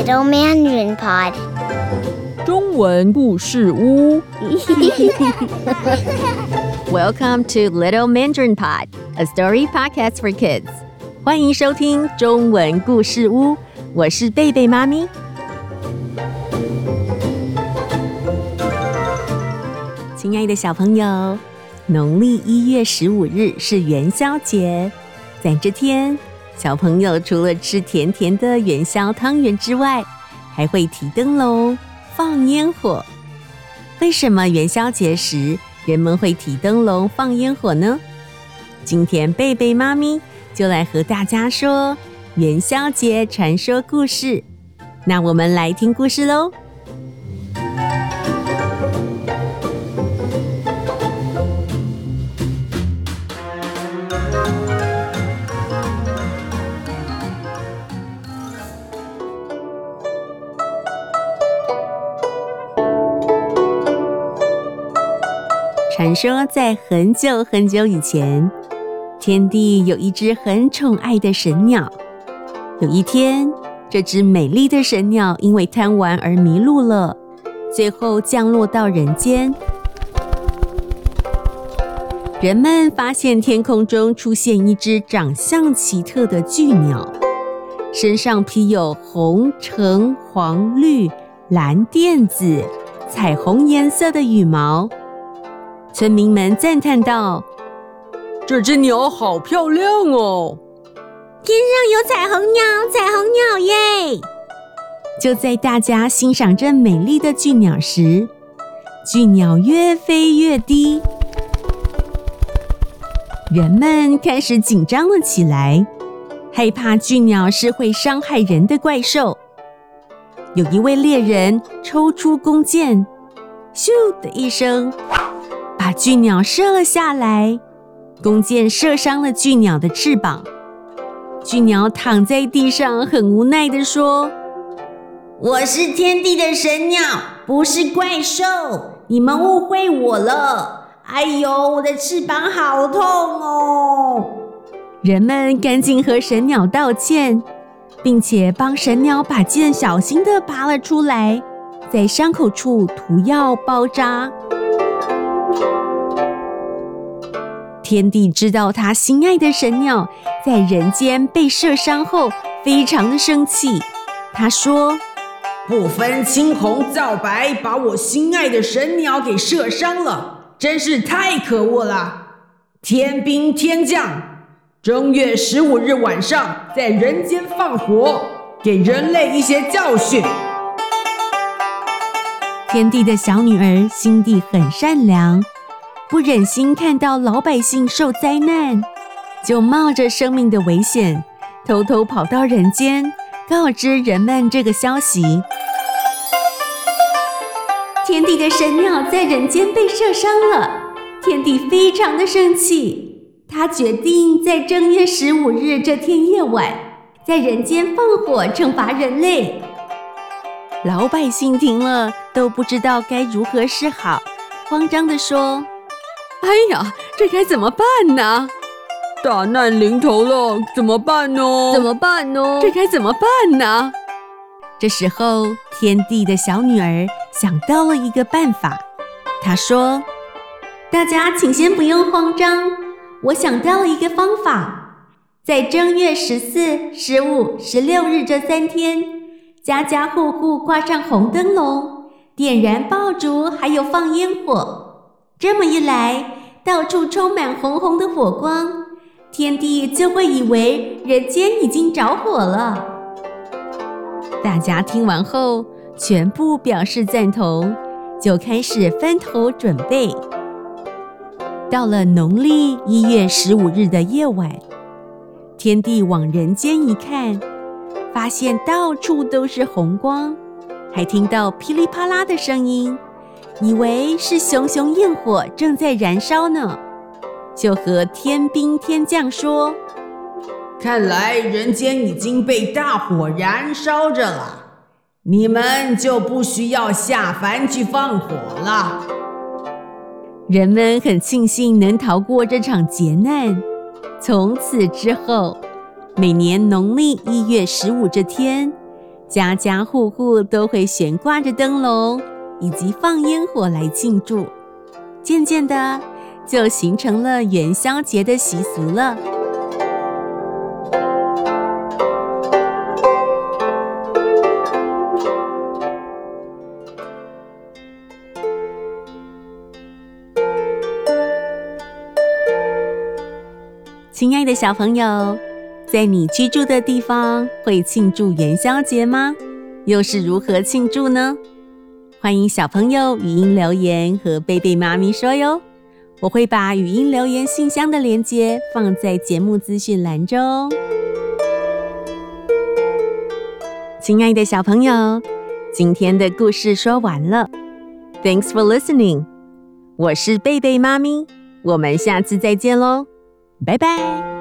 Little Mandarin Pod，中文故事屋。 Welcome to Little Mandarin Pod, a story podcast for kids. 欢迎收听中文故事屋，我是贝贝妈咪。亲爱的小朋友，农历一月十五日是元宵节，在这天， 小朋友除了吃甜甜的元宵汤圆之外，还会提灯笼、放烟火。为什么元宵节时人们会提灯笼、放烟火呢？今天贝贝妈咪就来和大家说元宵节传说故事。那我们来听故事喽。传说在很久很久以前，天帝有一只很宠爱的神鸟。有一天，这只美丽的神鸟因为贪玩而迷路了，最后降落到人间。人们发现天空中出现一只长相奇特的巨鸟，身上披有红、橙、黄、绿、蓝、靛、紫、彩虹颜色的羽毛。村民们赞叹道：“这只鸟好漂亮哦！天上有彩虹鸟，彩虹鸟耶！”就在大家欣赏这美丽的巨鸟时，巨鸟越飞越低，人们开始紧张了起来，害怕巨鸟是会伤害人的怪兽。有一位猎人抽出弓箭，咻的一声。把巨鸟射了下来，弓箭射伤了巨鸟的翅膀。巨鸟躺在地上，很无奈地说：“我是天地的神鸟，不是怪兽，你们误会我了。哎呦，我的翅膀好痛哦！”人们赶紧和神鸟道歉，并且帮神鸟把箭小心地拔了出来，在伤口处涂药包扎。天帝知道他心爱的神鸟在人间被射伤后，非常的生气。他说：“不分青红皂白，把我心爱的神鸟给射伤了，真是太可恶了！天兵天将，正月十五日晚上在人间放火，给人类一些教训。”天帝的小女儿心地很善良。不忍心看到老百姓受灾难，就冒着生命的危险，偷偷跑到人间，告知人们这个消息。天帝的神鸟在人间被射伤了，天帝非常的生气，他决定在正月十五日这天夜晚，在人间放火惩罚人类。老百姓听了都不知道该如何是好，慌张地说。哎呀，这该怎么办呢？大难临头了，怎么办呢？怎么办呢？这该怎么办呢？这时候，天帝的小女儿想到了一个办法。她说：“大家请先不用慌张，我想到了一个方法，在正月十四、十五、十六日这三天，家家户户挂上红灯笼，点燃爆竹，还有放烟火。”这么一来，到处充满红红的火光，天帝就会以为人间已经着火了。大家听完后，全部表示赞同，就开始分头准备。到了农历一月十五日的夜晚，天帝往人间一看，发现到处都是红光，还听到噼里啪啦的声音。以为是熊熊焰火正在燃烧呢，就和天兵天将说：“看来人间已经被大火燃烧着了，你们就不需要下凡去放火了。”人们很庆幸能逃过这场劫难。从此之后，每年农历一月十五这天，家家户户都会悬挂着灯笼以及放烟火来庆祝。渐渐的，就形成了元宵节的习俗了。亲爱的小朋友，在你居住的地方会庆祝元宵节吗？又是如何庆祝呢？欢迎小朋友语音留言和贝贝妈咪说哟，我会把语音留言信箱的链接放在节目资讯栏中。亲爱的小朋友，今天的故事说完了，Thanks for listening。我是贝贝妈咪，我们下次再见喽。拜拜。